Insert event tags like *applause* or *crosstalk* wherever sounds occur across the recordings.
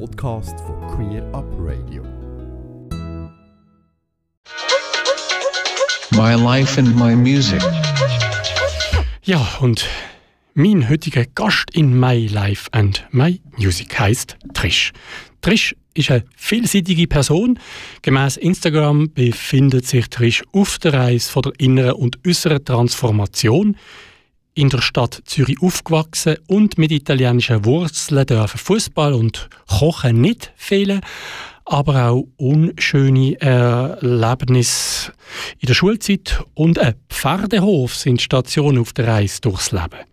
Podcast von Queer Up Radio. My life and my music. Ja, und mein heutiger Gast in My Life and My Music heißt Trish. Trish ist eine vielseitige Person. Gemäß Instagram befindet sich Trish auf der Reise von der inneren und äußeren Transformation. In der Stadt Zürich aufgewachsen und mit italienischen Wurzeln dürfen Fußball und Kochen nicht fehlen, aber auch unschöne Erlebnisse in der Schulzeit und ein Pferdehof sind Stationen auf der Reise durchs Leben.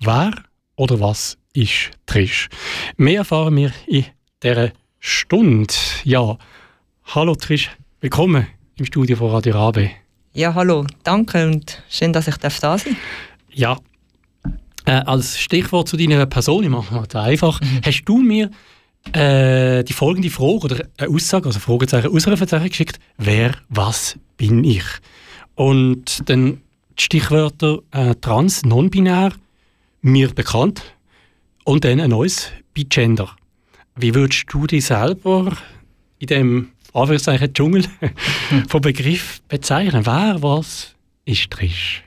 Wer oder was ist Trish? Mehr erfahren wir in dieser Stunde. Ja, hallo Trish, willkommen im Studio von Radio Rabe. Ja, hallo, danke und schön, dass ich da sein darf. Ja, äh, als Stichwort zu deiner Person, ich mache es einfach, mhm. hast du mir äh, die folgende Frage oder eine Aussage, also Fragezeichen, Ausrufezeichen geschickt, wer, was bin ich? Und dann die Stichwörter äh, trans, non-binär, mir bekannt und dann ein neues Bigender. Wie würdest du dich selber in dem Anführungszeichen Dschungel *laughs* vom Begriff bezeichnen? Wer, was ist Trish?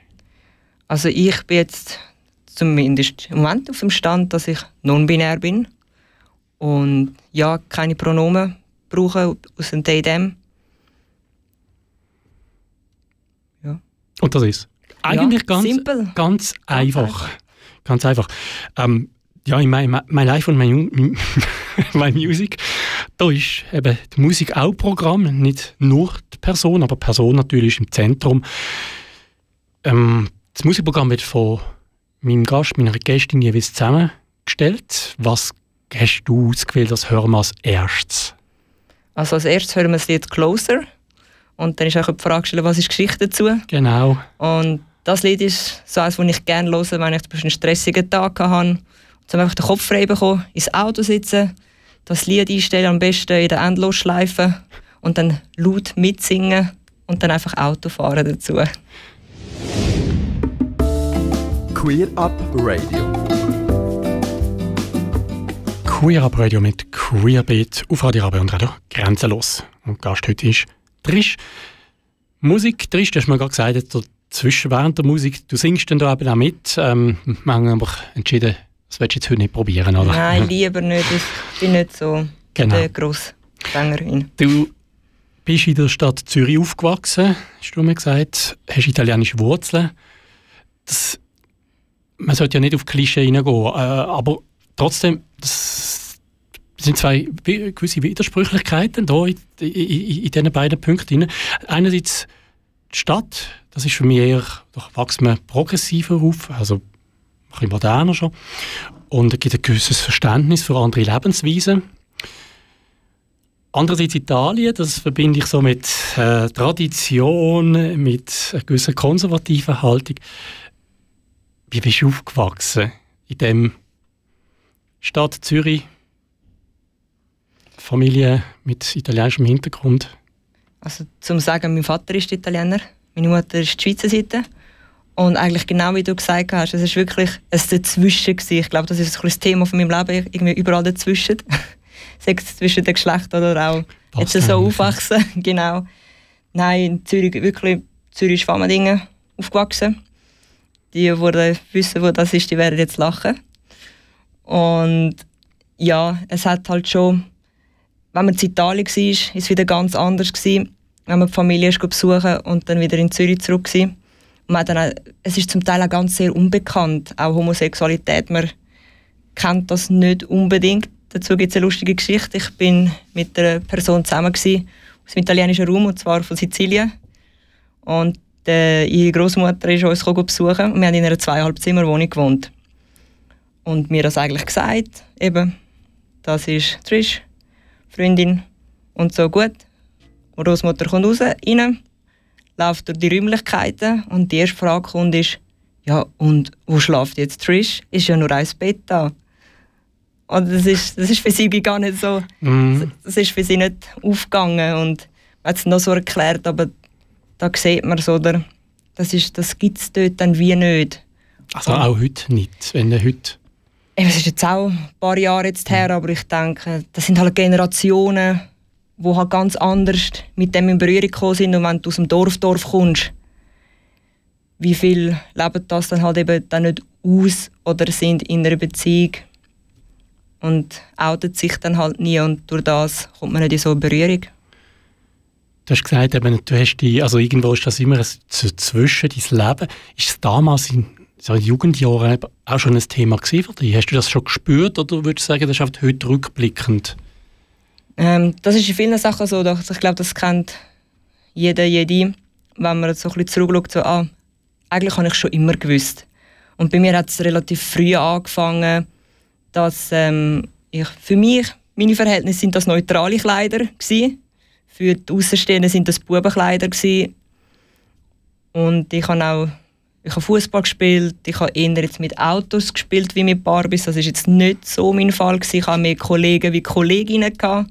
Also ich bin jetzt zumindest im Moment auf dem Stand, dass ich non-binär bin und ja, keine Pronomen brauche aus dem DDM. Ja. Und das ist eigentlich ja, ganz, simpel. ganz einfach. Ganz einfach. Ähm, ja, in mein, mein Life und mein, *laughs* mein Music, da ist eben die Musik auch Programm, nicht nur die Person, aber die Person natürlich im Zentrum. Ähm, das Musikprogramm wird von meinem Gast, meiner Gästin jeweils zusammengestellt. Was hast du ausgewählt, das hören wir als erstes? Also als erstes hören wir das Lied «Closer» und dann ist auch die Frage gestellt, was ist Geschichte dazu? Genau. Und das Lied ist so eines, das ich gerne höre, wenn ich einen stressigen Tag habe. Um einfach den Kopf frei bekommen, ins Auto sitzen, das Lied einstellen, am besten in der Endlosschleife und dann laut mitsingen und dann einfach Auto fahren dazu. Queer Up Radio. Queer Up Radio mit Queerbeat auf Radio Rabe und Radio Grenzenlos. Und Gast heute ist Trish. Musik, Trish, du hast mir gerade gesagt, zwischen während der Musik, du singst dann da eben auch mit. Ähm, wir haben aber entschieden, das willst du jetzt heute nicht probieren, oder? Nein, *laughs* lieber nicht. Ich bin nicht so genau. der grosse Sängerin. Du bist in der Stadt Zürich aufgewachsen, hast du mir gesagt, hast italienische Wurzeln. Das, man sollte ja nicht auf Klischee reingehen, äh, aber trotzdem, das sind zwei gewisse Widersprüchlichkeiten da in, in, in, diesen beiden Punkten. Einerseits die Stadt, das ist für mich eher, da wächst man progressiver auf, also ein bisschen moderner schon. Und es gibt ein gewisses Verständnis für andere Lebensweisen. Andererseits Italien, das verbinde ich so mit äh, Tradition, mit einer gewissen konservativen Haltung. Wie bist du aufgewachsen in dem Stadt Zürich? Familie mit italienischem Hintergrund? Also zum sagen, mein Vater ist Italiener, meine Mutter ist die Schweizer Seite. Und eigentlich genau wie du gesagt hast, es ist wirklich ein Dazwischen gewesen. Ich glaube, das ist ein das Thema von meinem Leben, irgendwie überall dazwischen. *laughs* Sei es zwischen den Geschlechtern oder auch jetzt so aufwachsen. *laughs* genau. Nein, in Zürich, wirklich, Zürich ist Famendingen aufgewachsen. Die, die wissen, wo das ist, die werden jetzt lachen. Und ja, es hat halt schon wenn man in Italien war, war es wieder ganz anders. Gewesen, wenn man die Familie ist besuchen und dann wieder in Zürich zurück war. Und dann auch, es ist zum Teil auch ganz sehr unbekannt, auch Homosexualität. Man kennt das nicht unbedingt. Dazu gibt es eine lustige Geschichte. Ich bin mit einer Person zusammen gewesen, aus dem italienischen Raum, und zwar von Sizilien. Und äh, ihre Großmutter ist uns besuchen und wir haben in einer zweieinhalb Zimmer Wohnung gewohnt. Und mir das eigentlich gesagt, eben, das ist Trish, Freundin und so gut. Und Großmutter kommt raus, rein, läuft durch die Räumlichkeiten und die erste Frage kommt ist, ja, und wo schläft jetzt Trish? Ist ja nur ein Bett da. Und das ist, das ist für sie gar nicht so, mhm. das ist für sie nicht aufgegangen und man hat es noch so erklärt, aber da sieht man so, oder, das, das gibt es dort dann wie nicht. Also auch heute nicht, wenn du heute es ist jetzt auch ein paar Jahre jetzt her, aber ich denke, das sind halt Generationen, die halt ganz anders mit dem in Berührung gekommen sind. Und wenn du aus dem Dorf, Dorf kommst, wie viel leben das dann halt eben dann nicht aus oder sind in einer Beziehung und outet sich dann halt nie und durch das kommt man nicht in so eine Berührung. Du hast gesagt, eben, du hast die, also irgendwo ist das immer ein zwischen dein Leben. Ist es damals in so Jugendjahren auch schon ein Thema für dich? Hast du das schon gespürt oder würdest du sagen, das ist heute rückblickend? Ähm, das ist in vielen Sachen so. Ich glaube, das kennt jeder, jede, wenn man so ein zurückschaut, so, ah, eigentlich habe ich schon immer gewusst. Und bei mir hat es relativ früh angefangen, dass ähm, ich, für mich, meine Verhältnisse sind das neutrale Kleider gewesen. Für die Außenstehenden sind das Bubenkleider gewesen. Und ich habe auch ich habe Fußball gespielt, ich habe eher jetzt mit Autos gespielt wie mit Barbies. Das ist jetzt nicht so mein Fall gewesen. Ich habe mehr Kollegen wie Kolleginnen gehabt.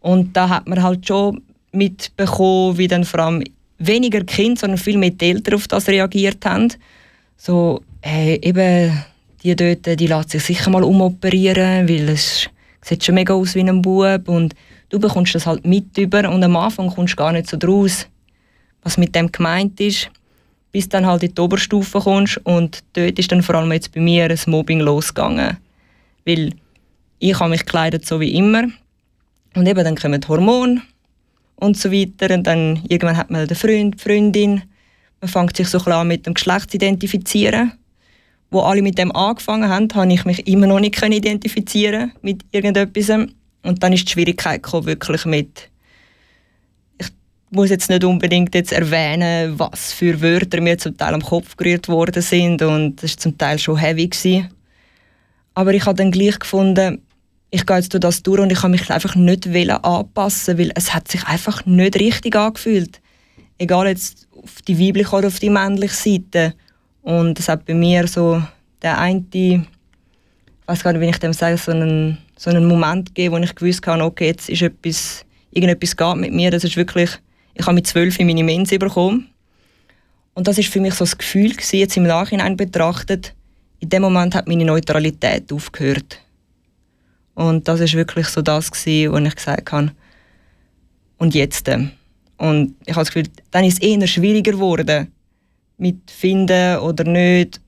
Und da hat man halt schon mitbekommen, wie dann vor allem weniger Kinder, sondern viel mehr die Eltern auf das reagiert haben. So, hey, eben, die dort, die lässt sich sicher mal umoperieren, weil es sieht schon mega aus wie ein Bub und du bekommst das halt mit über und am Anfang kommst du gar nicht so draus, was mit dem gemeint ist bis dann halt in die Oberstufe kommst und dort ist dann vor allem jetzt bei mir ein Mobbing losgegangen. Weil ich habe mich gekleidet so wie immer und eben dann kommen die Hormone und so weiter und dann irgendwann hat man den Freund, die Freundin, man fängt sich so klar mit dem Geschlecht zu identifizieren. Wo alle mit dem angefangen haben, habe ich mich immer noch nicht identifizieren mit irgendetwas und dann ist die Schwierigkeit gekommen, wirklich mit muss jetzt nicht unbedingt jetzt erwähnen, was für Wörter mir zum Teil am Kopf gerührt worden sind und das war zum Teil schon heavy. Gewesen. Aber ich habe dann gleich gefunden, ich gehe jetzt durch das durch und ich habe mich einfach nicht anpassen weil es hat sich einfach nicht richtig angefühlt. Egal jetzt auf die weibliche oder auf die männliche Seite. Und es hat bei mir so der eine, ich weiß gar nicht, wie ich dem sage, so einen, so einen Moment gegeben, wo ich gewusst habe, okay, jetzt ist etwas, irgendetwas geht mit mir. Das ist wirklich ich habe mit zwölf meine Mens bekommen. Und das ist für mich so das Gefühl gewesen, jetzt im Nachhinein betrachtet, in dem Moment hat meine Neutralität aufgehört. Und das ist wirklich so das gewesen, wo ich gesagt habe, und jetzt? Und ich habe das Gefühl, dann ist es eher schwieriger geworden, mit finden oder nicht.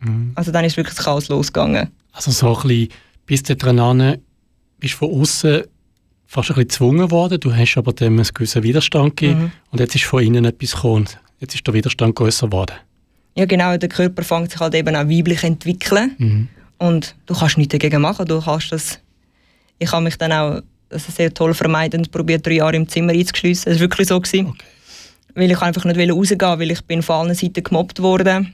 Mhm. Also dann ist wirklich das Chaos losgegangen. Also so ein bisschen bis daran bist du von außen fast ein bisschen gezwungen worden. Du hast aber dem einen gewissen Widerstand gegeben mhm. und jetzt ist von innen etwas gekommen. Jetzt ist der Widerstand größer geworden. Ja genau, der Körper fängt sich halt eben auch weiblich entwickeln mhm. und du kannst nichts dagegen machen. Du kannst das. Ich habe mich dann auch das sehr toll vermeidend probiert, drei Jahre im Zimmer einzuschliessen. Das war wirklich so. Gewesen. Okay. Weil ich einfach nicht rausgehen wollte, weil ich bin von allen Seiten gemobbt wurde.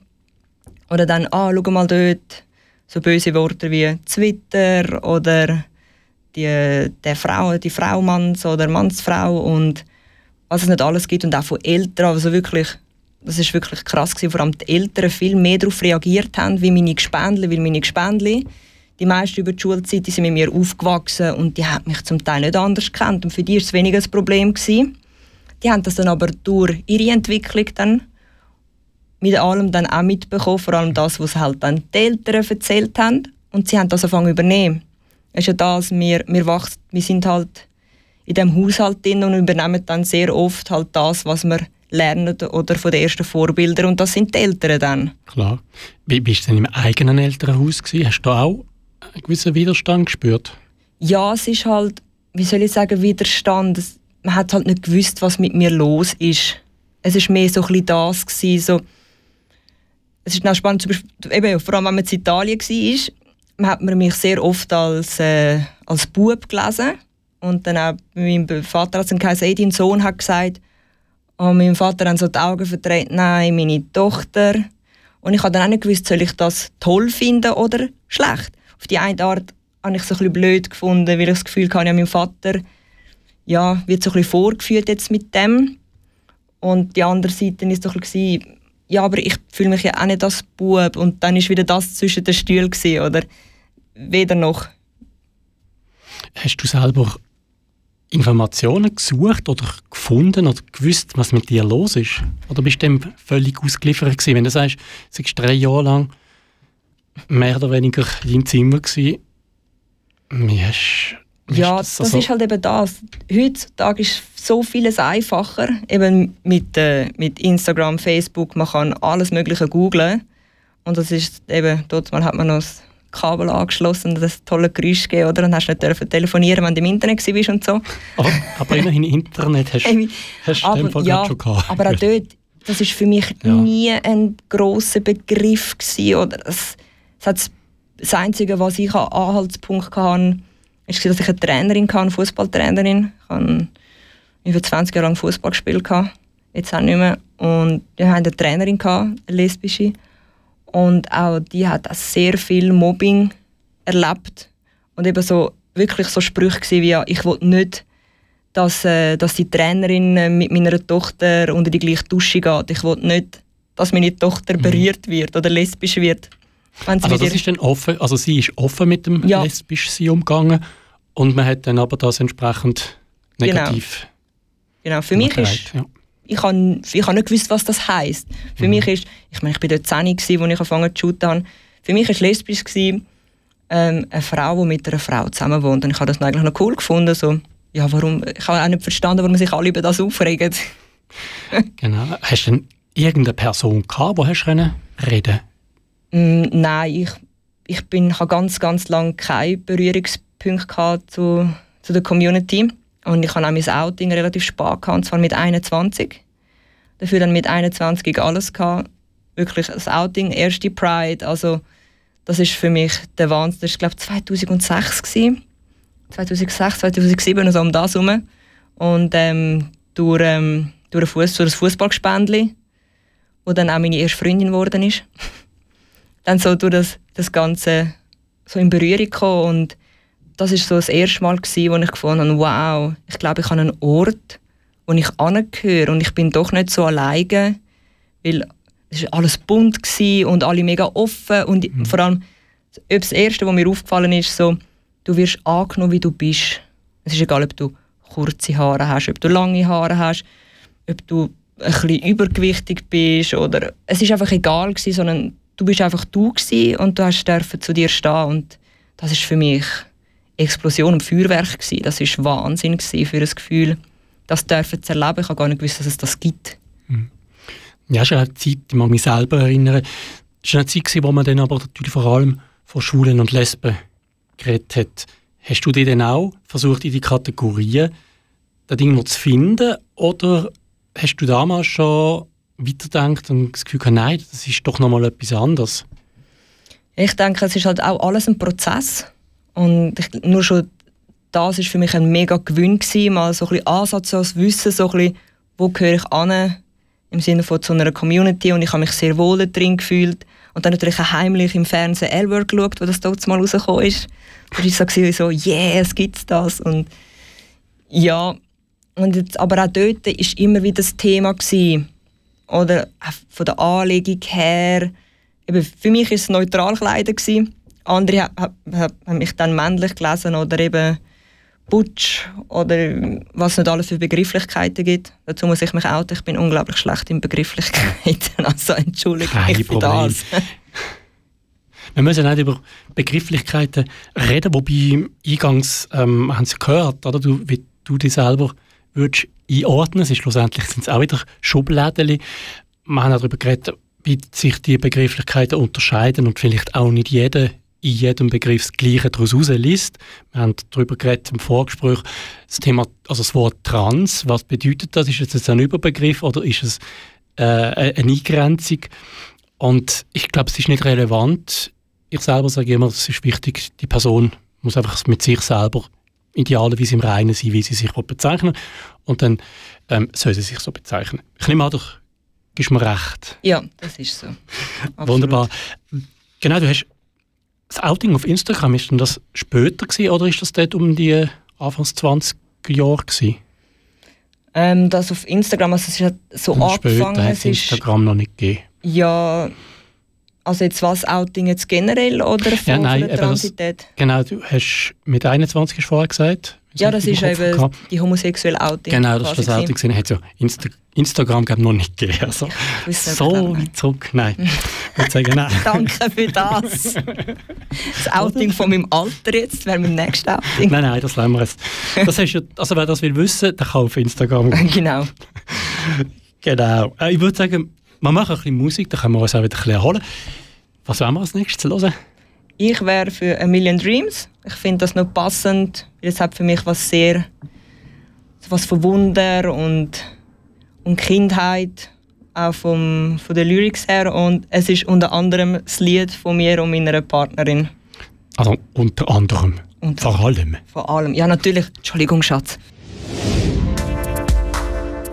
Oder dann, ah, schau mal dort, so böse Worte wie Twitter oder die, der Frau, die Frau Manns oder Mannsfrau und was es nicht alles gibt und auch von Eltern, also wirklich, das ist wirklich krass gewesen, vor allem die Eltern viel mehr darauf reagiert haben, wie meine Gespendli, weil meine Gespendli, die meisten über die Schulzeit, die sind mit mir aufgewachsen und die haben mich zum Teil nicht anders gekannt und für die war es weniger ein Problem gewesen. Die haben das dann aber durch ihre Entwicklung dann mit allem dann auch mitbekommen, vor allem das, was halt dann die Eltern erzählt haben und sie haben das angefangen übernehmen ist ja das, wir, wir, wachsen, wir sind halt in diesem Haushalt drin und übernehmen dann sehr oft halt das, was wir lernen oder von den ersten Vorbildern und das sind die Eltern dann. Klar. Wie bist du denn im eigenen Elternhaus gewesen? Hast du da auch einen gewissen Widerstand gespürt? Ja, es ist halt, wie soll ich sagen, Widerstand. Man hat halt nicht gewusst, was mit mir los ist. Es ist mehr so ein bisschen das gewesen, so es ist auch spannend, eben, vor allem wenn man in Italien war, hat man mich sehr oft als, äh, als Bub gelesen. Und dann auch mein Vater hat dann hey, dein Sohn hat gesagt, und mein Vater hat so die Augen verdreht, nein, meine Tochter. Und ich habe dann auch nicht gewusst, soll ich das toll finden oder schlecht. Auf die eine Art habe ich es ein bisschen blöd gefunden, weil ich das Gefühl hatte, ja, mein Vater ja, wird so ein bisschen vorgeführt jetzt mit dem. Und die andere Seite war so ein bisschen, ja, aber ich fühle mich ja auch nicht als Bub. Und dann war wieder das zwischen den Stühlen, oder? Weder noch. Hast du selber Informationen gesucht oder gefunden oder gewusst, was mit dir los ist? Oder bist du dem völlig ausgeliefert gewesen? Wenn du sagst, du bist drei Jahre lang mehr oder weniger in deinem Zimmer. Gewesen. Wie hast, Ja, hast das, ist halt eben das. Heutzutage ist so vieles einfacher. Eben mit, äh, mit Instagram, Facebook, man kann alles Mögliche googlen. Und das ist eben, dort mal hat man noch das Kabel angeschlossen und das tolle Geräusch gegeben, oder? Und hast nicht dürfen telefonieren, wenn du im Internet warst und so. aber, aber immerhin Internet hast, hast du dem Fall ja, schon gehabt. aber auch dort, das ist für mich Ja. nie ein grosser Begriff gewesen, oder es hat das Einzige, was ich an Anhaltspunkt hatte, ist, dass ich eine Trainerin hatte, eine Fußballtrainerin. Ich habe über 20 Jahre lang Fußball gespielt, jetzt auch nicht mehr. Und wir hatten eine Trainerin, eine lesbische. Und auch die hat auch sehr viel Mobbing erlebt. Und eben so, wirklich so Sprüche wie, ich will nicht, dass, äh, dass die Trainerin äh, mit meiner Tochter unter die gleiche Dusche geht. Ich will nicht, dass meine Tochter berührt wird oder lesbisch wird. Mhm. Also das ist dann offen, also sie ist offen mit dem Ja. lesbisch sie umgegangen und man hat dann aber das entsprechend Genau. negativ genau, für mich ist, ja. ich habe ich hab nicht gewusst, was das heisst. Für Mhm. mich ist, ich meine, ich bin dort 10 gsi, als ich angefangen zu shooten habe. Für mich war lesbisch gsi, ähm, eine Frau, die mit einer Frau zusammen wohnt. Und ich habe das eigentlich noch cool gefunden. So, ja, warum, ich habe auch nicht verstanden, warum sich alle über das aufregen. *laughs* Genau. Hast du denn irgendeine Person gehabt, die hast reden Mm, nein, ich, ich bin, habe ganz, ganz lange keine Berührungspunkte gehabt zu, zu der Community. Und ich habe auch mein Outing relativ spät gehabt, und zwar mit 21. Dafür dann mit 21 alles gehabt. Wirklich das Outing, erste Pride. Also, das ist für mich der Wahnsinn. Das war, glaube ich, 2006. Gewesen. 2006, 2007, also um das herum. Und ähm, durch, ähm, durch, Fuss, durch ein Fußballgespendli, wo dann auch meine erste Freundin geworden ist *laughs* dann so durch das, das Ganze so in Berührung gekommen und das ist so das erste Mal gewesen, wo ich gefunden habe, wow, ich glaube, ich habe einen Ort, wo ich angehöre und ich bin doch nicht so alleine, weil es war alles bunt gewesen und alle mega offen und vor allem das Erste, was mir aufgefallen ist, so, du wirst angenommen, wie du bist. Es ist egal, ob du kurze Haare hast, ob du lange Haare hast, ob du ein bisschen übergewichtig bist oder es ist einfach egal gewesen, sondern du bist einfach du gewesen und du hast dürfen zu dir stehen und das ist für mich Explosion und Feuerwerk gewesen. Das ist Wahnsinn gewesen für das Gefühl, das dürfen zu erleben. Ich habe gar nicht gewusst, dass es das gibt. Ja, es ist eine Zeit, ich mag mich selber erinnern, es war eine Zeit, gewesen, wo man dann aber natürlich vor allem von Schwulen und Lesben geredet hat. Hast du dich dann auch versucht, in die Kategorien das irgendwo zu finden oder hast du damals schon weitergedacht und das Gefühl gehabt, nein, das ist doch nochmal etwas anderes? Ich denke, es ist halt auch alles ein Prozess. Und ich, nur schon das ist für mich ein mega Gewinn gewesen, mal so ein bisschen Ansatz als Wissen, so ein bisschen, wo gehöre ich an, im Sinne von zu einer Community und ich habe mich sehr wohl drin gefühlt. Und dann natürlich auch heimlich im Fernsehen L-Word geschaut, wo das dort mal rausgekommen ist. Da war ich so, gewesen, so yes, gibt's das? Und ja, und jetzt, aber auch dort war immer wieder das Thema. Gewesen. Oder von der Anlegung her. Eben, für mich war es neutral gekleidet. Gewesen. Andere ha- ha- ha- haben mich dann männlich gelesen oder eben Butch oder was es nicht alles für Begrifflichkeiten gibt. Dazu muss ich mich outen, ich bin unglaublich schlecht in Begrifflichkeiten. *laughs* Also entschuldige Kein mich für Problem. das. *laughs* Wir müssen nicht über Begrifflichkeiten reden, wobei eingangs ähm, haben Sie gehört, oder? Du, wie du dich selber würdest einordnen. Es ist schlussendlich sind es auch wieder Schubladen. Wir haben auch darüber geredet, wie sich die Begrifflichkeiten unterscheiden und vielleicht auch nicht jeder in jedem Begriff das Gleiche daraus liest. Wir haben darüber geredet im Vorgespräch, das Thema, also das Wort Trans, was bedeutet das? Ist es jetzt ein Überbegriff oder ist es äh, eine Eingrenzung? Und ich glaube, es ist nicht relevant. Ich selber sage immer, es ist wichtig, die Person muss einfach mit sich selber idealerweise im Reinen sein, wie sie sich bezeichnen. Und dann ähm, soll sie sich so bezeichnen. Ich nehme an, du gibst mir recht. Ja, das ist so. *laughs* Absolut. Wunderbar. Genau, du hast das Outing auf Instagram, ist denn das später gewesen, oder ist das dort um die Anfangs 20 Jahre gewesen? Ähm, das auf Instagram, also es ist so Und später angefangen, hat es Instagram noch nicht gegeben. Ja, Also jetzt was Outing jetzt generell oder von, Ja, nein, von der eben das- Transität? Genau, du hast mit 21 hast vorher gesagt. Ja, das ist eben gehabt. die homosexuelle Outing. Genau, das ist das Outing. gesehen. Hat ja Insta Instagram glaub, noch nicht gegeben. Also, *laughs* so weit zurück, nein. Ich würde sagen, nein. *laughs* Danke für das. *laughs* Das Outing von meinem Alter jetzt wäre mein nächstes Outing. Nein, nein, das lassen wir jetzt. Das hast ja, also wer das will wissen, der kann auf Instagram gehen. Genau. Genau. Äh, ich würde sagen, wir machen ein bisschen Musik, dann können wir uns auch wieder ein bisschen erholen. Was wollen wir als nächstes hören? Ich wäre für A Million Dreams. Ich finde das noch passend, weil es hat für mich was sehr was von Wunder und, und Kindheit, auch vom, von den Lyrics her. Und es ist unter anderem das Lied von mir und meiner Partnerin. Also unter anderem. Unter- Vor allem. Vor allem. Ja, natürlich. Entschuldigung, Schatz.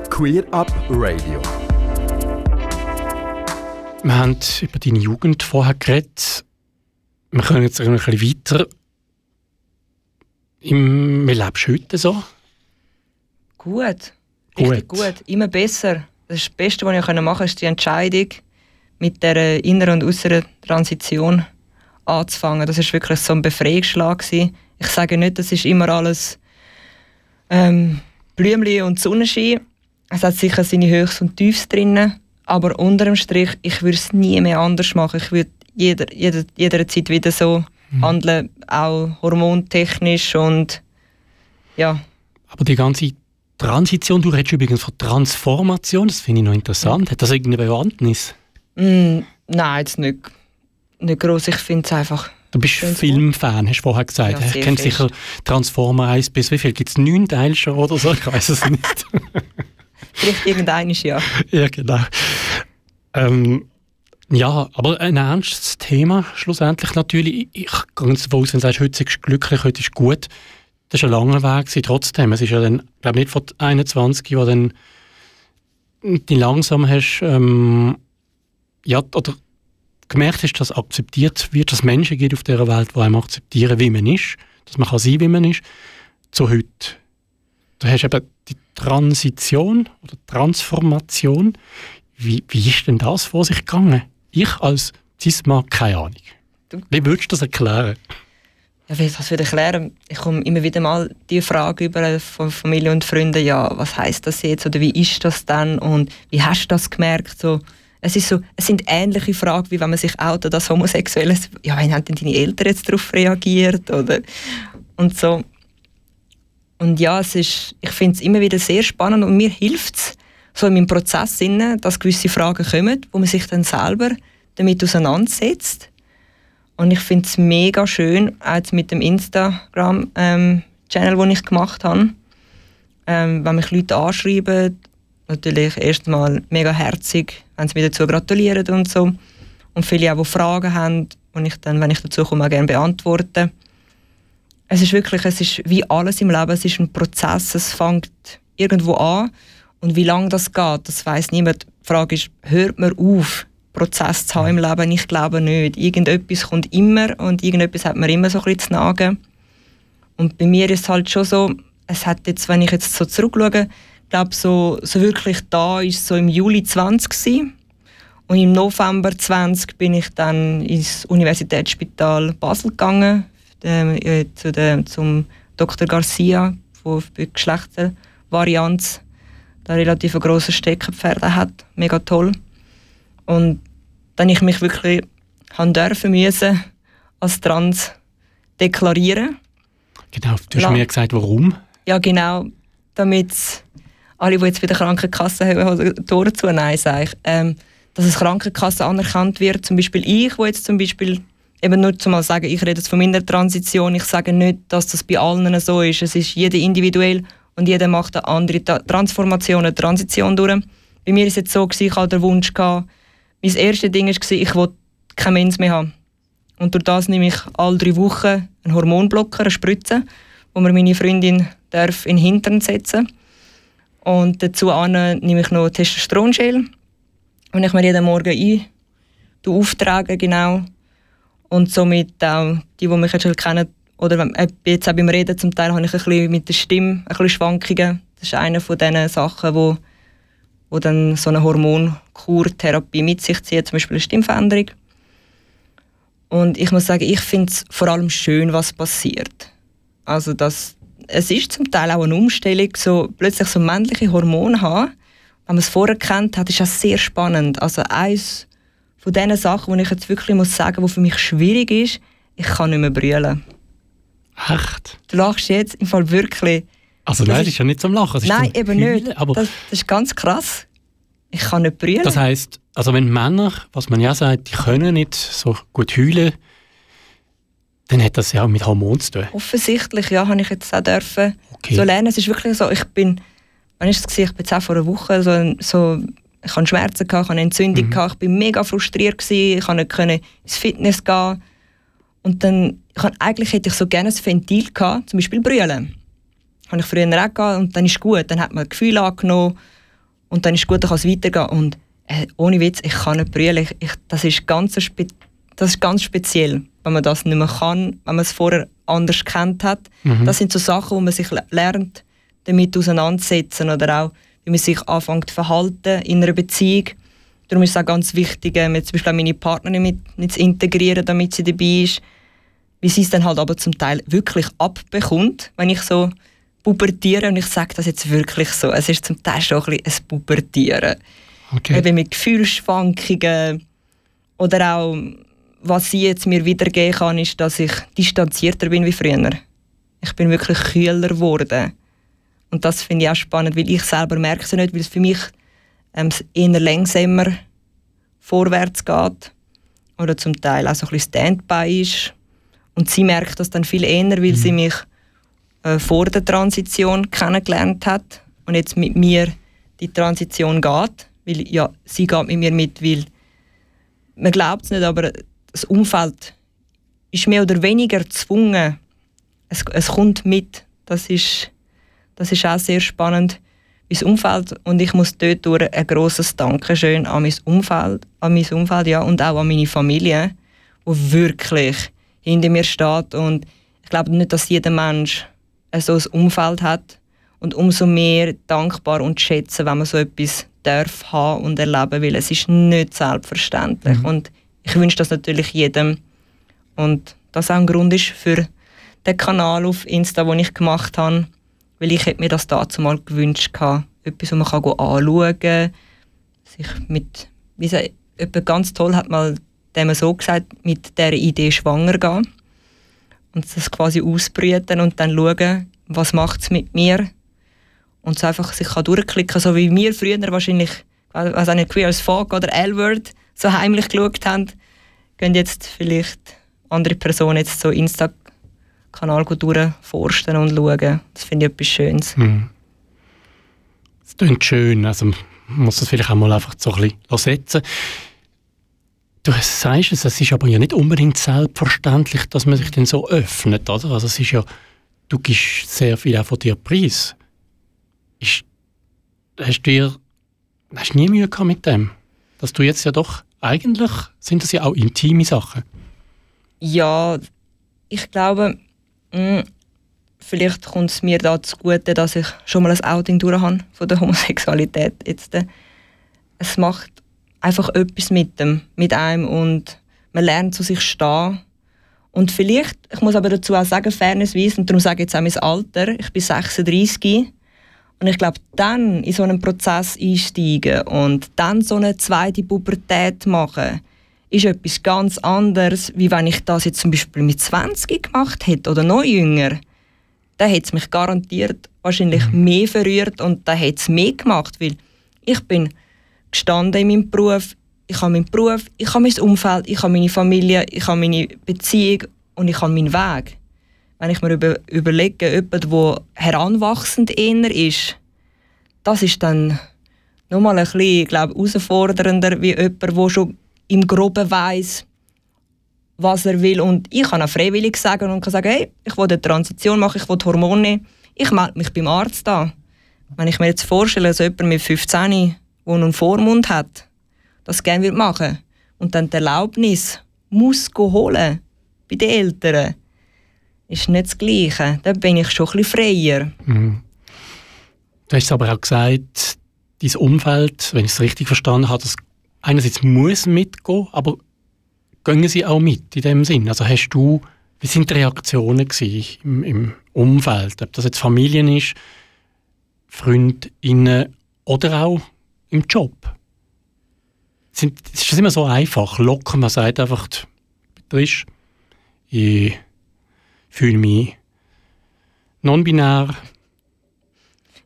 Queer Up Radio. Wir haben über deine Jugend vorher geredet. Wir können jetzt ein bisschen weiter. Im, wie lebst du heute so? Gut. Gut. Richtig gut. Immer besser. Das, Beste, was ich machen konnte, ist die Entscheidung, mit der inneren und äußeren Transition anzufangen. Das ist wirklich so ein Befreiungsschlag. gewesen. Ich sage nicht, das ist immer alles ähm, Blümchen und Sonnenschein. Es hat sicher seine Höchst und Tiefs drin. Aber unterm Strich, ich würde es nie mehr anders machen. Ich würde jeder, jeder, jederzeit wieder so handeln, auch hormontechnisch und ja. Aber die ganze Transition, du redest übrigens von Transformation, das finde ich noch interessant. Hat das irgendeine Bewandtnis? Mm, nein, jetzt nicht, nicht groß. Ich finde es einfach. Du bist Filmfan, hast du vorher gesagt. Ja, ich kenne sicher Transformer 1 bis wie viel? Gibt es neun Teile schon oder so? Ich weiß es nicht. *laughs* Vielleicht irgendeines ja. ja, genau. Ähm, ja, aber ein ernstes Thema schlussendlich natürlich. Ich gehe davon aus, wenn du sagst, heute bist du glücklich, heute ist gut. Das war ein langer Weg gewesen, trotzdem. Es ist ja dann, glaube nicht von 21, wo dann die langsam hast, ähm, ja, oder gemerkt hast, dass akzeptiert wird, dass es Menschen gibt auf dieser Welt, die einem akzeptieren, wie man ist, dass man kann sein, wie man ist, zu heute. Du hast eben die Transition oder Transformation. Wie, wie ist denn das vor sich gegangen? Ich als Cisma keine Ahnung. Du- Wie würdest du das erklären? Ja, wie das wieder erklären? Ich komme immer wieder mal die Frage über von Familie und Freunden, ja, was heißt das jetzt oder wie ist das dann und wie hast du das gemerkt? So, es, ist so, es sind ähnliche Fragen, wie wenn man sich outet als Homosexuelle. Ja, wie haben denn deine Eltern jetzt darauf reagiert? Oder, und so. Und ja, es ist, ich finde es immer wieder sehr spannend und mir hilft es so in meinem Prozess, inne, dass gewisse Fragen kommen, wo man sich dann selber damit auseinandersetzt. Und ich finde es mega schön, auch jetzt mit dem Instagram-Channel, den ich gemacht habe. Ähm, wenn mich Leute anschreiben, natürlich erstmal mega herzig, wenn sie mir dazu gratulieren und so. Und viele auch, die Fragen haben, und ich dann, wenn ich dazu komme, auch gerne beantworte. Es ist wirklich, es ist wie alles im Leben, es ist ein Prozess, es fängt irgendwo an und wie lange das geht, das weiß niemand. Die Frage ist, hört man auf, Prozess zu haben im Leben? Ich glaube nicht. Irgendetwas kommt immer und irgendetwas hat man immer so ein bisschen zu nagen. Und bei mir ist es halt schon so, es hat jetzt, wenn ich jetzt so zurückschaue, ich glaube so, so wirklich da ist so im Juli 20 gewesen. Und im November 20 bin ich dann ins Universitätsspital Basel gegangen, ähm, äh, zu der, zum Dr. Garcia, der für Geschlechtervarianz da relativ ein grosses Steckenpferd hat. Mega toll. Und dann ich mich wirklich haben dürfen müssen als trans deklarieren. Genau, du hast La- mir gesagt, warum. Ja, genau. Damit alle, die jetzt bei der Krankenkasse haben, die Tore zu, nein, sage. Ähm, dass es Krankenkasse anerkannt wird. Zum Beispiel ich, wo jetzt zum Beispiel, eben nur zu mal sagen, ich rede jetzt von meiner Transition, ich sage nicht, dass das bei allen so ist. Es ist jeder individuell und jeder macht eine andere Transformation, eine Transition durch. Bei mir ist es jetzt so, gewesen, ich hatte den Wunsch, gehabt, mein erstes Ding war, ich wollte keine Mens mehr haben. Und durch das nehme ich alle drei Wochen einen Hormonblocker, eine Spritze, wo mir meine Freundin darf in den Hintern setzen Und dazu nehme ich noch Testosterongel, und ich mir jeden Morgen ein auftrage, genau. Und somit auch die, die mich jetzt schon kennen, oder äh, jetzt auch beim Reden zum Teil habe ich ein bisschen mit der Stimme ein bisschen Schwankungen. Das ist eine von diesen Sachen, wo, wo dann so eine Hormonkurtherapie mit sich zieht, zum Beispiel eine Stimmveränderung. Und ich muss sagen, ich finde es vor allem schön, was passiert. Also das, es ist zum Teil auch eine Umstellung, so plötzlich so männliche Hormone haben. Wenn man es vorher kennt hat, ist das sehr spannend. Also eins von diesen Sachen, die ich jetzt wirklich muss sagen, was für mich schwierig ist, ich kann nicht mehr brüllen. Echt? Du lachst jetzt im Fall wirklich. Also Das nein, ist- ist ja nicht zum Lachen. Nein, zum eben Heulen, nicht. Aber das, das ist ganz krass. Ich kann nicht brüllen. das heisst, also wenn Männer, was man ja sagt, die können nicht so gut heulen, dann hat das ja auch mit Hormonen zu tun. Offensichtlich, ja, habe ich jetzt auch dürfen Okay. so lernen. Es ist wirklich so, ich bin, wann ist es gewesen? Ich bin jetzt vor einer Woche so, so ich hatte Schmerzen, gehabt, ich hatte Entzündung, Mhm. gehabt, ich bin mega frustriert, gewesen, ich konnte nicht ins Fitness gehen. Und dann, ich hab, eigentlich hätte ich so gerne ein Ventil gehabt, zum Beispiel brüllen. Habe ich früher auch gehabt und dann ist gut, dann hat man Gefühl angenommen und dann ist gut, dann kann es weitergehen. Und äh, ohne Witz, ich kann nicht brüllen. Ich, ich, das, ist ganz ein das ist ganz speziell, wenn man das nicht mehr kann, wenn man es vorher anders kennt hat. Das sind so Sachen, wo man sich le- lernt, damit auseinandersetzen oder auch, wie man sich anfängt zu verhalten in einer Beziehung. Darum ist es auch ganz wichtig, ähm, zum Beispiel auch meine Partnerin mit, mit zu integrieren, damit sie dabei ist. Wie sie es dann halt aber zum Teil wirklich abbekommt, wenn ich so pubertiere und ich sage das jetzt wirklich so. Es ist zum Teil schon ein bisschen ein Pubertieren Okay. eben mit Gefühlsschwankungen oder auch was sie jetzt mir wiedergeben kann, ist, dass ich distanzierter bin wie früher. Ich bin wirklich kühler geworden. Und das finde ich auch spannend, weil ich selber merke es nicht, weil es für mich ähm, eher langsamer vorwärts geht oder zum Teil auch so ein bisschen Standby ist. Und sie merkt das dann viel eher, weil sie mich äh, vor der Transition kennengelernt hat und jetzt mit mir die Transition geht. Weil, ja, sie geht mit mir mit, weil man glaubt es nicht, aber das Umfeld ist mehr oder weniger gezwungen. Es, es kommt mit. Das ist, das ist auch sehr spannend. Mein Umfeld. Und ich muss dort durch ein grosses Dankeschön an mein Umfeld, an mein Umfeld ja, und auch an meine Familie, wo wirklich hinter mir steht. Und ich glaube nicht, dass jeder Mensch ein so ein Umfeld hat. Und umso mehr dankbar und schätzen, wenn man so etwas darf haben und erleben, weil es ist nicht selbstverständlich. Und ich wünsche das natürlich jedem. Und das auch ein Grund ist für den Kanal auf Insta, den ich gemacht habe, weil ich hätte mir das dazu mal gewünscht gehabt. Etwas, was man kann anschauen kann, sich mit, wie gesagt, jemand ganz toll hat mal dem so gesagt, mit dieser Idee schwanger gehen. Und das quasi ausbrüten und dann schauen, was macht es mit mir? Und so einfach sich kann durchklicken, so wie wir früher wahrscheinlich, also nicht Queer as Folk oder L-Word so heimlich geschaut haben, gehen jetzt vielleicht andere Personen jetzt so Insta-Kanal durchforsten und schauen. Das finde ich etwas Schönes. Hm. Es klingt schön, also man muss das vielleicht auch mal einfach so ein bisschen setzen. Du sagst es, es ist aber ja nicht unbedingt selbstverständlich, dass man sich dann so öffnet, oder? Also es ist ja, du gibst sehr viel auch von dir preis. Ist, hast du dir, hast nie Mühe gehabt mit dem? Dass du jetzt ja doch, eigentlich sind das ja auch intime Sachen. Ja, ich glaube, mh, vielleicht kommt es mir da zugute, dass ich schon mal ein Outing durch habe von der Homosexualität. Jetzt, äh, es macht einfach etwas mit dem, mit einem und man lernt zu sich stehen. Und vielleicht, ich muss aber dazu auch sagen, fairnessweise, und darum sage ich jetzt auch mein Alter, ich bin 36 und ich glaube, dann in so einen Prozess einsteigen und dann so eine zweite Pubertät machen, ist etwas ganz anderes, wie wenn ich das jetzt zum Beispiel mit 20 gemacht hätte oder noch jünger. Dann hätte es mich garantiert wahrscheinlich mehr verrührt und dann hätte es mehr gemacht, weil ich bin gestanden in meinem Beruf, ich habe meinen Beruf, ich habe mein Umfeld, ich habe meine Familie, ich habe meine Beziehung und ich habe meinen Weg. Wenn ich mir über, überlege, jemand, der heranwachsend eher ist, das ist dann nochmal ein bisschen, glaube herausfordernder, wie jemand, der schon im Groben weiss, was er will. Und ich kann auch freiwillig sagen und kann sagen, hey, ich will eine Transition machen, ich will Hormone. Ich melde mich beim Arzt an. Wenn ich mir jetzt vorstelle, dass jemand mit 15, der einen Vormund hat, das gerne wird machen und dann die Erlaubnis muss holen bei den Eltern, ist nicht das Gleiche. Da bin ich schon ein bisschen freier. Mhm. Du hast aber auch gesagt, dein Umfeld, wenn ich es richtig verstanden habe, das einerseits muss mitgehen, aber gehen sie auch mit in dem Sinn? Also hast du, wie sind die Reaktionen im, im Umfeld? Ob das jetzt Familien ist, Freundinnen oder auch im Job? Sind, ist das immer so einfach, locker? Man sagt einfach, Trisch, ich fühle mich non-binär.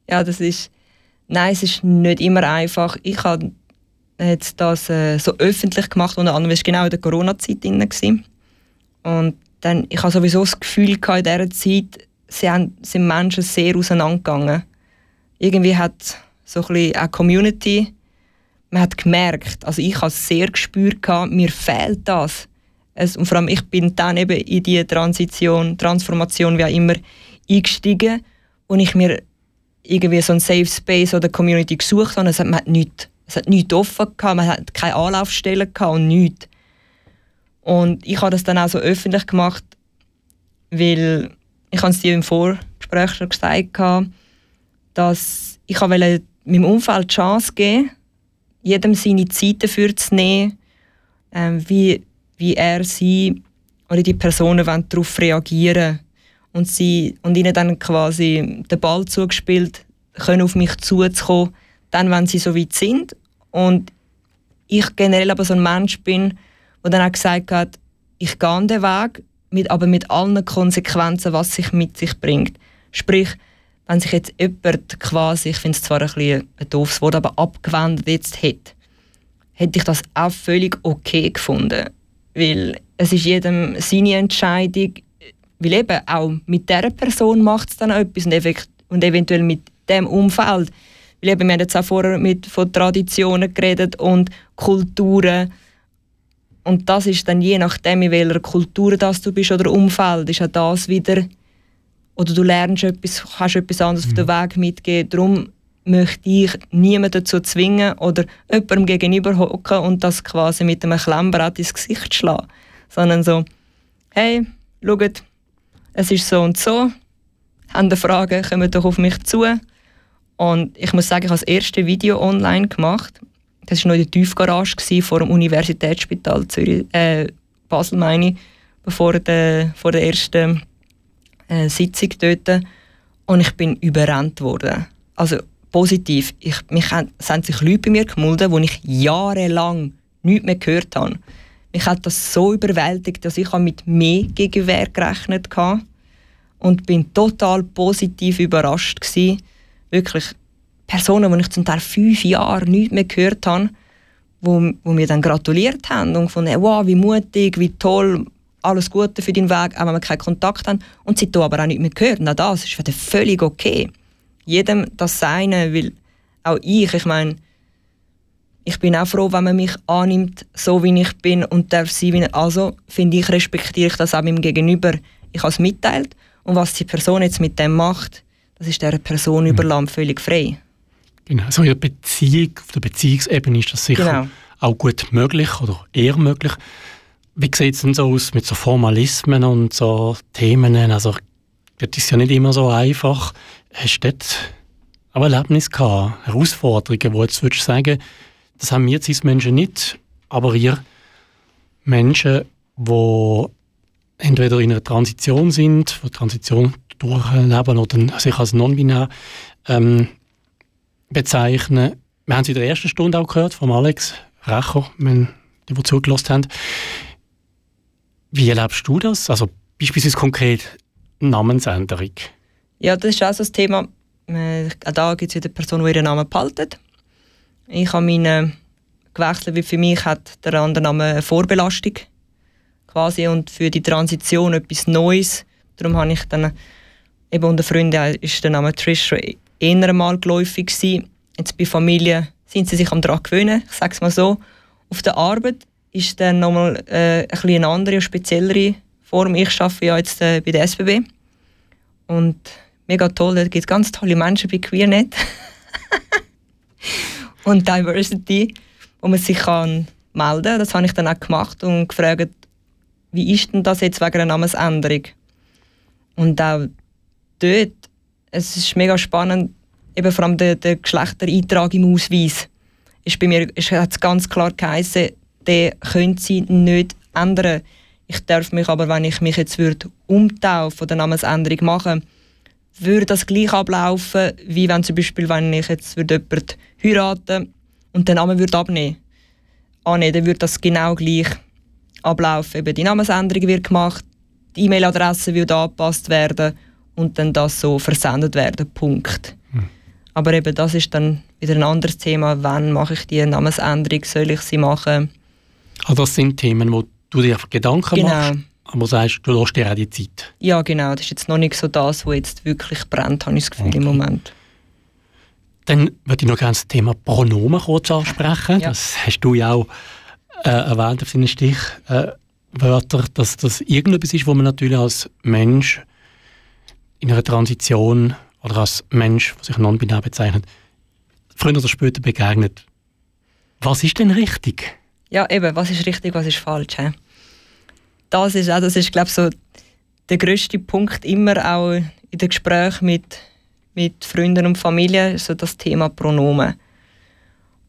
Ja, das ist. Nein, es ist nicht immer einfach. Ich habe jetzt das äh, so öffentlich gemacht, unter anderem war genau in der Corona-Zeit drin. Und dann, ich habe sowieso das Gefühl gehabt, in dieser Zeit sie haben, sind Menschen sehr auseinandergegangen. Irgendwie hat so ein bisschen eine Community, man hat gemerkt, also ich habe sehr gespürt gehabt, mir fehlt das. Es, und vor allem ich bin dann eben in die Transition, Transformation wie auch immer eingestiegen und ich mir irgendwie so ein Safe Space oder Community gesucht habe. Es hat, man hat nichts, es hat nichts offen gehabt, man hat keine Anlaufstellen gehabt und nichts. Und ich habe das dann auch so öffentlich gemacht, weil ich habe es dir im Vorgespräch schon gesagt habe, dass ich wollte meinem Umfeld die Chance geben, jedem seine Zeit dafür zu nehmen, ähm, wie, wie er sie oder die Personen darauf reagieren und, sie, und ihnen dann quasi den Ball zugespielt können, auf mich zuzukommen, dann, wenn sie so weit sind. Und ich generell aber so ein Mensch bin, der dann auch gesagt hat, ich gehe an den Weg, mit, aber mit allen Konsequenzen, was sich mit sich bringt. Sprich, wenn sich jetzt jemand quasi, ich finde es zwar ein, bisschen doofes Wort, aber abgewendet jetzt hätte, hätte ich das auch völlig okay gefunden. Weil es ist jedem seine Entscheidung, weil eben auch mit dieser Person macht es dann etwas und, und eventuell mit dem Umfeld. Weil eben, wir haben jetzt auch vorher mit, von Traditionen geredet und Kulturen. Und das ist dann je nachdem, in welcher Kultur das du bist oder Umfeld, ist auch das wieder, oder du lernst etwas, kannst etwas anderes mhm. auf den Weg mitgeben. Darum möchte ich niemanden dazu zwingen oder jemandem gegenüber hocken und das quasi mit einem Klemmbrat ins Gesicht schlagen. Sondern so, hey, schaut, es ist so und so, haben eine Frage, kommen doch auf mich zu. Und ich muss sagen, ich habe das erste Video online gemacht. Das war noch in der Tiefgarage vor dem Universitätsspital Zürich, äh, Basel, meine ich, bevor der, vor der ersten äh, Sitzung dort. Und ich bin überrannt worden. Also positiv. Ich, mich haben, es haben sich Leute bei mir gemulden, wo ich jahrelang nichts mehr gehört habe. Mich hat das so überwältigt, dass ich mit mehr Gegenwehr gerechnet habe und bin total positiv überrascht gewesen. Wirklich Personen, die ich zum Teil fünf Jahre nichts mehr gehört habe, wo, wo mir dann gratuliert haben und gefunden, wow, wie mutig, wie toll, alles Gute für deinen Weg, auch wenn wir keinen Kontakt haben. Und sie aber auch nicht mehr gehört. Und auch das ist völlig okay. Jedem das Seine, weil auch ich, ich meine, ich bin auch froh, wenn man mich annimmt, so wie ich bin und darf sein, wie Also finde ich, respektiere ich das auch meinem Gegenüber. Ich habe es mitteilt und was die Person jetzt mit dem macht, das ist der Person mhm. überlassen, völlig frei. Genau, so in der Beziehung, auf der Beziehungsebene ist das sicher genau. auch gut möglich oder eher möglich. Wie sieht es denn so aus mit so Formalismen und so Themen? Also, das ist ja nicht immer so einfach. Hast du dort auch Erlebnisse gehabt, Herausforderungen, wo jetzt würdest du sagen, das haben wir Cis-Menschen nicht, aber ihr Menschen, die entweder in einer Transition sind, die Transition durchleben oder sich als non-binär ähm, bezeichnen. Wir haben es in der ersten Stunde auch gehört von Alex Recher, wenn die, die zugelassen haben. Wie erlebst du das? Also beispielsweise konkret Namensänderung. Ja, das ist auch so das Thema. Äh, auch da gibt es wieder Personen, die ihren Namen behalten. Ich habe meinen gewechselt, weil für mich hat der andere Name eine Vorbelastung quasi und für die Transition etwas Neues. Darum habe ich dann eben unter Freunden ist der Name Trish eher mal geläufig gewesen. Jetzt bei Familie sind sie sich am daran gewöhnen, ich sage es mal so. Auf der Arbeit ist dann nochmal äh, ein eine andere, speziellere Form. Ich arbeite ja jetzt äh, bei der SBB und mega toll, da gibt es ganz tolle Menschen bei QueerNet. *laughs* und Diversity, wo man sich kann melden kann. Das habe ich dann auch gemacht und gefragt, wie ist denn das jetzt wegen einer Namensänderung? Und auch dort, es ist mega spannend, eben vor allem der, der Geschlechtereintrag im Ausweis. Ist bei mir ist, hat ganz klar geheißen, den können sie nicht ändern. Ich darf mich aber, wenn ich mich jetzt würde umtaufen oder Namensänderung machen, würde das gleich ablaufen, wie wenn zum Beispiel, wenn ich jetzt würde jemanden heiraten und den Namen würde abnehmen. Annehmen, dann würde das genau gleich ablaufen. Eben die Namensänderung wird gemacht, die E-Mail-Adresse wird angepasst werden und dann das so versendet werden. Punkt. Hm. Aber eben das ist dann wieder ein anderes Thema. Wann mache ich die Namensänderung? Soll ich sie machen? Also das sind Themen, wo du dir Gedanken genau. machst, aber sagst, du lässt dir auch die Zeit. Ja, genau. Das ist jetzt noch nicht so das, was jetzt wirklich brennt, habe ich das Gefühl okay. im Moment. Dann würde ich noch gerne das Thema Pronomen kurz ansprechen. Ja. Das hast du ja auch äh, erwähnt auf deinen Stichwörter, äh, dass das irgendetwas ist, wo man natürlich als Mensch in einer Transition oder als Mensch, der sich non-binär bezeichnet, früher oder später begegnet. Was ist denn richtig? Ja, eben, was ist richtig, was ist falsch? He? Das ist auch, das ist, glaube ich, so der größte Punkt immer auch in den Gesprächen mit, mit Freunden und Familie, so das Thema Pronomen.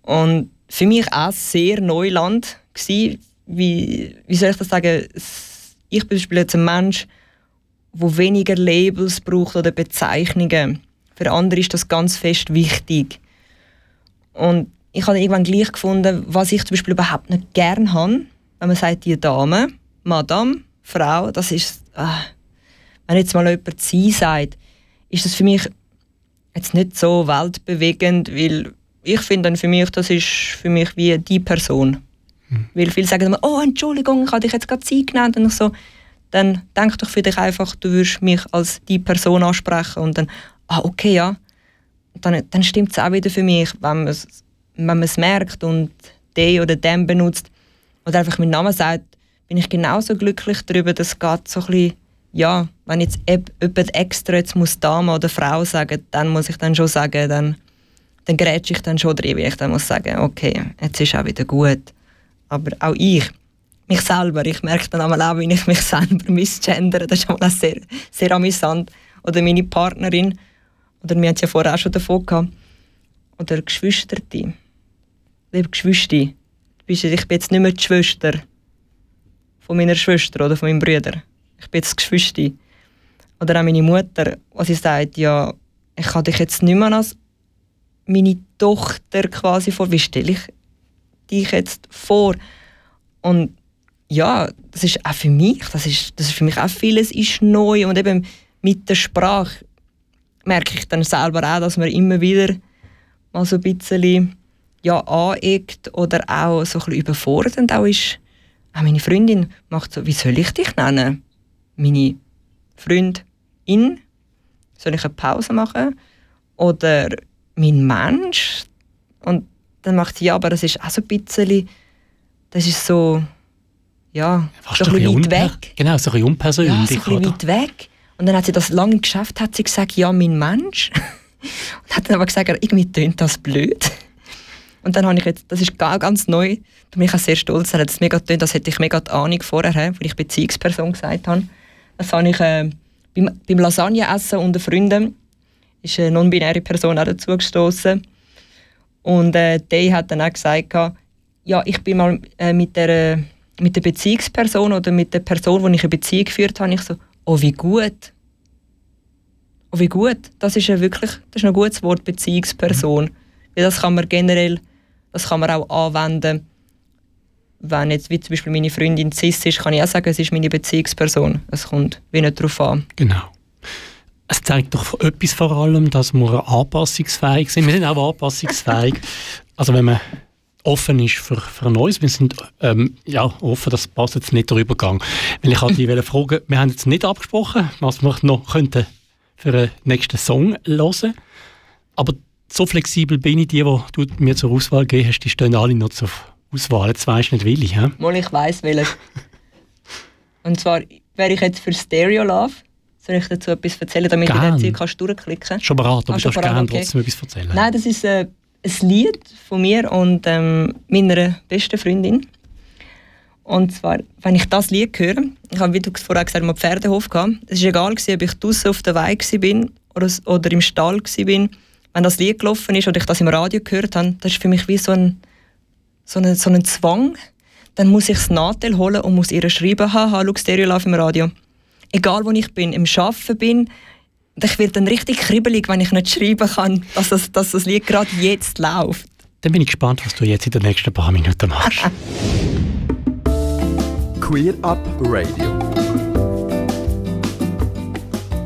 Und für mich auch sehr Neuland gewesen, wie, wie soll ich das sagen, ich bin jetzt ein Mensch, der weniger Labels braucht oder Bezeichnungen. Für andere ist das ganz fest wichtig. Und ich habe irgendwann gleich gefunden, was ich zum Beispiel überhaupt nicht gern habe, wenn man sagt, die Dame, Madame, Frau, das ist, äh, wenn jetzt mal jemand sie sagt, ist das für mich jetzt nicht so weltbewegend, weil ich finde dann für mich, das ist für mich wie die Person. Hm. Weil viele sagen immer, oh Entschuldigung, ich habe dich jetzt gerade sie genannt und ich so, dann denk doch für dich einfach, du würdest mich als die Person ansprechen und dann, ah okay, ja, dann, dann stimmt es auch wieder für mich, wenn man wenn es merkt und den oder dem benutzt oder einfach meinen Namen sagt, bin ich genauso glücklich darüber, dass es geht so ein bisschen, ja, wenn jetzt jemand extra jetzt muss Dame oder Frau sagen, dann muss ich dann schon sagen, dann, dann grätsche ich dann schon drin, wie ich dann muss sagen, okay, jetzt ist auch wieder gut. Aber auch ich, mich selber, ich merke dann auch, wie ich mich selber missgendere, das ist auch sehr, sehr amüsant. Oder meine Partnerin, oder wir hatten es ja vorher auch schon davon gehabt, oder Geschwisterte. Liebe Geschwister, ich bin jetzt nicht mehr die Schwester von meiner Schwester oder von meinem Bruder. Ich bin jetzt Geschwister. Oder auch meine Mutter, was sie sagt, ja, ich kann dich jetzt nicht mehr als meine Tochter quasi vor. Wie stelle ich dich jetzt vor? Und ja, das ist auch für mich, das ist, das ist für mich auch vieles ist neu und eben mit der Sprache merke ich dann selber auch, dass man immer wieder mal so ein bisschen ja, aneckt oder auch so ein bisschen überfordernd auch ist. Auch meine Freundin macht so, wie soll ich dich nennen? Meine Freundin? Soll ich eine Pause machen? Oder mein Mensch? Und dann macht sie, ja, aber das ist auch so ein bisschen, das ist so, ja, Fast so ein bisschen weit weg. Genau, so ein bisschen unpersönlich. Ja, so ein bisschen weit weg. Und dann hat sie das lange geschafft, hat sie gesagt, ja, mein Mensch. *laughs* Und hat dann aber gesagt, irgendwie tönt das blöd. Und dann habe ich jetzt, das ist ganz neu, da bin ich auch sehr stolz, das hat es mega tönt, das hätte ich mega die Ahnung vorher, weil ich Beziehungsperson gesagt habe. Das habe ich äh, beim, beim Lasagne-Essen unter Freunden, ist eine non-binäre Person auch dazu gestoßen. Und äh, der hat dann auch gesagt, ja, ich bin mal äh, mit der mit der Beziehungsperson oder mit der Person, wo ich eine Beziehung geführt habe, ich so, oh wie gut. Oh wie gut. Das ist ja wirklich, das ist ein gutes Wort, Beziehungsperson. Mhm. Weil das kann man generell, das kann man auch anwenden, wenn jetzt wie zum Beispiel meine Freundin cis ist, kann ich auch sagen, es ist meine Beziehungsperson. Es kommt wie nicht darauf an. Genau. Es zeigt doch etwas vor allem, dass wir anpassungsfähig sind. Wir sind auch anpassungsfähig. *laughs* also wenn man offen ist für, für Neues. Wir sind ähm, ja, offen, das passt jetzt nicht der Übergang. Weil ich hatte *laughs* die fragen, wir haben jetzt nicht abgesprochen, was wir noch könnten für den nächsten Song hören. Aber so flexibel bin ich, die, die du mir zur Auswahl gegeben hast, die stehen alle noch zur Auswahl. Jetzt weisst du nicht, welche. He? Mal, ich weiss, welche. *laughs* Und zwar wäre ich jetzt für Stereo Love. Soll ich dazu etwas erzählen, damit Gern. du den durchklicken kannst? Schon bereit, aber ah, du darfst gerne okay. trotzdem etwas erzählen. Nein, das ist äh, ein Lied von mir und ähm, meiner besten Freundin. Und zwar, wenn ich das Lied höre, ich habe, wie du vorher gesagt hast, mal Pferdehof gehabt. Es war egal, ob ich draußen auf der Weide war oder, oder im Stall war. Wenn das Lied gelaufen ist oder ich das im Radio gehört habe, das ist für mich wie so ein, so ein, so ein Zwang. dann muss ich das Nadel holen und muss ihr schreiben, haha, schau Stereo Love im Radio. Egal wo ich bin, im Arbeiten bin, ich werde dann richtig kribbelig, wenn ich nicht schreiben kann, dass das, dass das Lied gerade jetzt läuft. Dann bin ich gespannt, was du jetzt in den nächsten paar Minuten machst. *laughs* Queer Up Radio.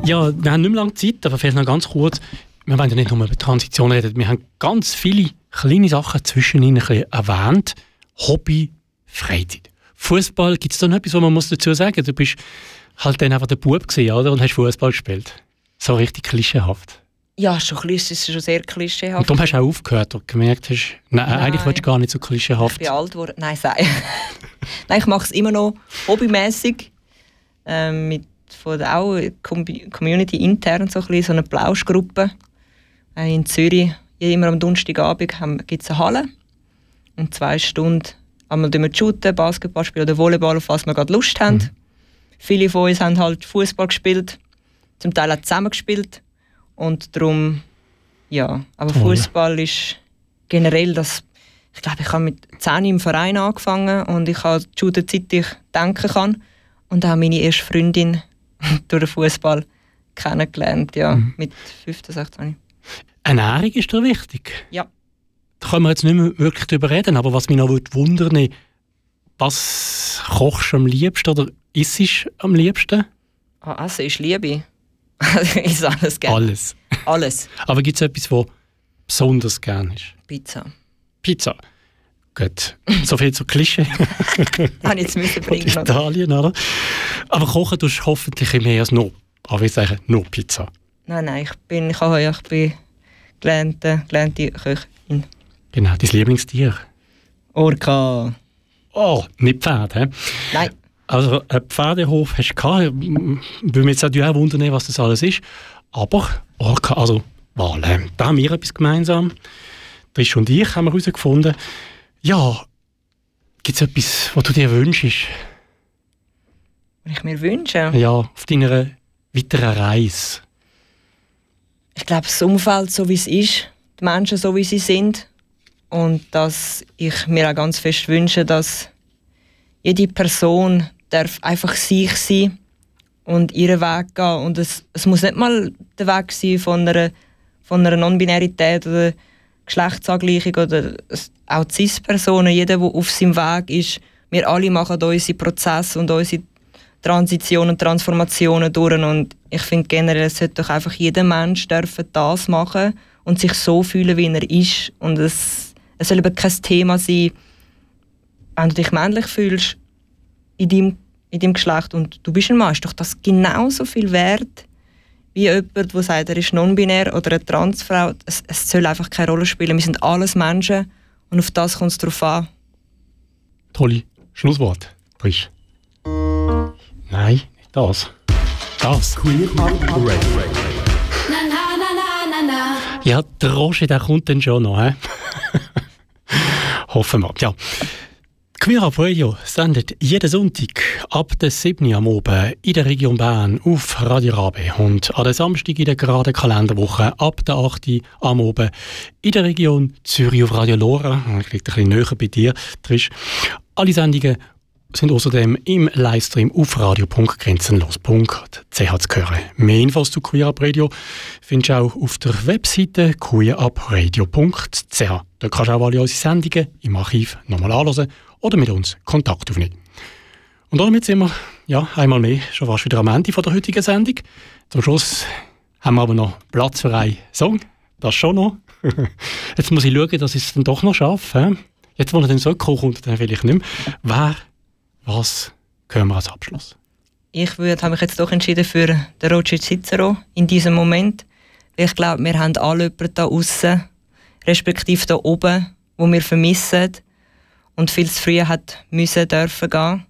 Ja, wir haben nicht mehr lange Zeit, aber vielleicht noch ganz kurz. Wir wollen ja nicht nur über Transition reden, wir haben ganz viele kleine Sachen zwischen ihnen erwähnt. Hobby, Freizeit. Fußball, gibt es da noch etwas, was man muss dazu sagen muss? Du bist halt dann einfach der Bub gewesen, oder? Und hast Fußball gespielt. So richtig klischeehaft. Ja, schon ein ist schon sehr klischeehaft. Und darum hast du auch aufgehört und gemerkt hast, nein, nein. eigentlich willst du gar nicht so klischeehaft. Ich bin alt geworden. Nein, sei. *laughs* nein, ich mache es immer noch hobbymäßig. Ähm, mit von der auch Community intern so, ein so eine Plauschgruppe äh, in Zürich. Immer am Donnerstagabend gibt es eine Halle. Und zwei Stunden einmal wir shooten, Basketball spielen oder Volleyball, auf was wir gerade Lust haben. Mhm. Viele von uns haben halt Fußball gespielt, zum Teil auch zusammen gespielt. Und darum, ja. Aber Fußball ist generell das. Ich glaube, ich habe mit 10 im Verein angefangen und ich habe shooten, seit ich denken kann. Und auch meine erste Freundin *laughs* durch den Fußball kennengelernt, ja, mhm. mit 15, 16. Ernährung ist da wichtig. Ja. Da können wir jetzt nicht mehr wirklich darüber reden, aber was mich noch wundern würde, was kochst du am liebsten oder isst du am liebsten? Ah, Essen ist Liebe. Ich ist alles gerne. Alles. Alles. aber gibt es etwas, was besonders gerne ist? Pizza. Pizza. Gut, so viel zu Klischee. *laughs* Habe ich jetzt müssen bringen. Italien, oder? Aber kochen tust du hoffentlich mehr als nur, aber ich sage nur Pizza. Nein, nein, ich bin, ich, habe, ich bin gelernte, gelernte Köchin. Genau, dein Lieblingstier? Orca. Oh, nicht Pferd, hä? Nein. Also, einen Pferdehof hast du gehabt. Würde mich jetzt auch wundern, was das alles ist. Aber Orca, also Wale, da haben wir etwas gemeinsam. Trish und ich haben herausgefunden, ja, gibt es etwas, was du dir wünschst? Was ich mir wünsche? Ja, auf deiner weiteren Reise. Ich glaube, das Umfeld so wie es ist, die Menschen so wie sie sind und dass ich mir auch ganz fest wünsche, dass jede Person darf einfach sich sein und ihren Weg gehen. Und es, es muss nicht mal der Weg sein von einer, von einer Non-Binarität oder Geschlechtsangleichung oder auch CIS-Personen, jeder, der auf seinem Weg ist, wir alle machen unsere Prozesse und unsere Transitionen und Transformationen durch. Und ich finde generell, es sollte doch einfach jeder Mensch dürfen das machen und sich so fühlen, wie er ist. Und es, es soll eben kein Thema sein, wenn du dich männlich fühlst in deinem, in deinem Geschlecht und du bist ein Mann, ist doch das genauso viel wert wie jemand, der sagt, er ist non-binär oder eine Transfrau. Es, es soll einfach keine Rolle spielen. Wir sind alles Menschen und auf das kommt es drauf an. Tolle Schlusswort, Frisch. Nein, nicht das. Das. Queer. Ja, der Roger, der kommt dann schon noch. He? *laughs* Hoffen wir. Ja. Queer Radio sendet jeden Sonntag ab der 7. am Abend in der Region Bern auf Radio Rabe und an der Samstag in der geraden Kalenderwoche ab der 8. am Abend in der Region Zürich auf Radio Lora. Ich liege ein bisschen näher bei dir, Trish. Alle Sendungen sind außerdem im Livestream auf radio.grenzenlos.ch zu hören. Mehr Infos zu Queer Up Radio findest du auch auf der Webseite queerupradio.ch. Dort kannst du auch alle unsere Sendungen im Archiv nochmal anschauen oder mit uns Kontakt aufnehmen. Und damit sind wir ja, einmal mehr schon fast wieder am Ende von der heutigen Sendung. Zum Schluss haben wir aber noch Platz für einen Song. Das schon noch. *laughs* Jetzt muss ich schauen, dass ich es dann doch noch schaffe. Jetzt, wo er dann so kommt, dann will ich nicht mehr. Wer, was können wir als Abschluss? Ich würde, habe mich jetzt doch entschieden für den Roger Cicero in diesem Moment. Ich glaube, wir haben alle jemanden da außen, respektive da oben, wo wir vermissen und viel zu früh hat müssen dürfen gehen.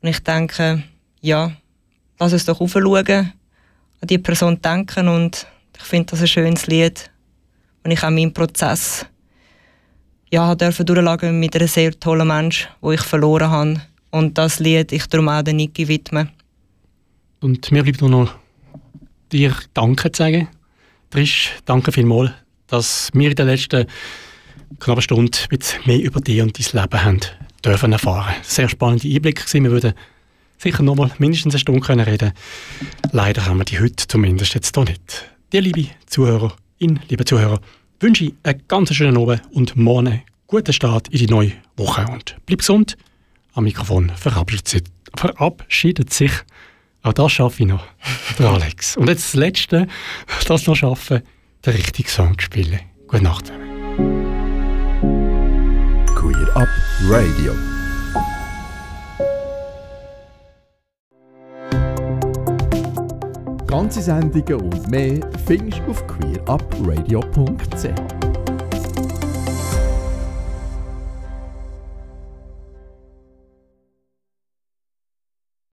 Und ich denke, ja, lass uns doch aufschauen, an die Person denken und ich finde das ein schönes Lied. Und ich auch meinen Prozess ja, durfte mit einem sehr tollen Menschen, wo ich verloren habe. Und das Lied ich darum auch der Niki widme. Und mir bleibt nur noch dir Danke zu sagen. Trish, danke vielmals, dass wir in der letzten knappe Stunde mit mehr über dich und dein Leben haben dürfen erfahren. Sehr spannende Einblick gewesen. Wir würden sicher noch mal mindestens eine Stunde können reden. Leider haben wir die heute zumindest jetzt hier nicht. Die liebe Zuhörerin, liebe Zuhörer, wünsche ich einen ganz schönen Abend und morgen einen guten Start in die neue Woche und bleib gesund. Am Mikrofon verabschiedet sich, verabschiedet sich auch das schaffe ich noch, der *laughs* Alex. Und jetzt das Letzte, das noch schaffen, den richtigen Song spielen. Gute Nacht zusammen. Queer Up Radio. Ganze Sendungen und mehr findest du auf queerupradio.ch.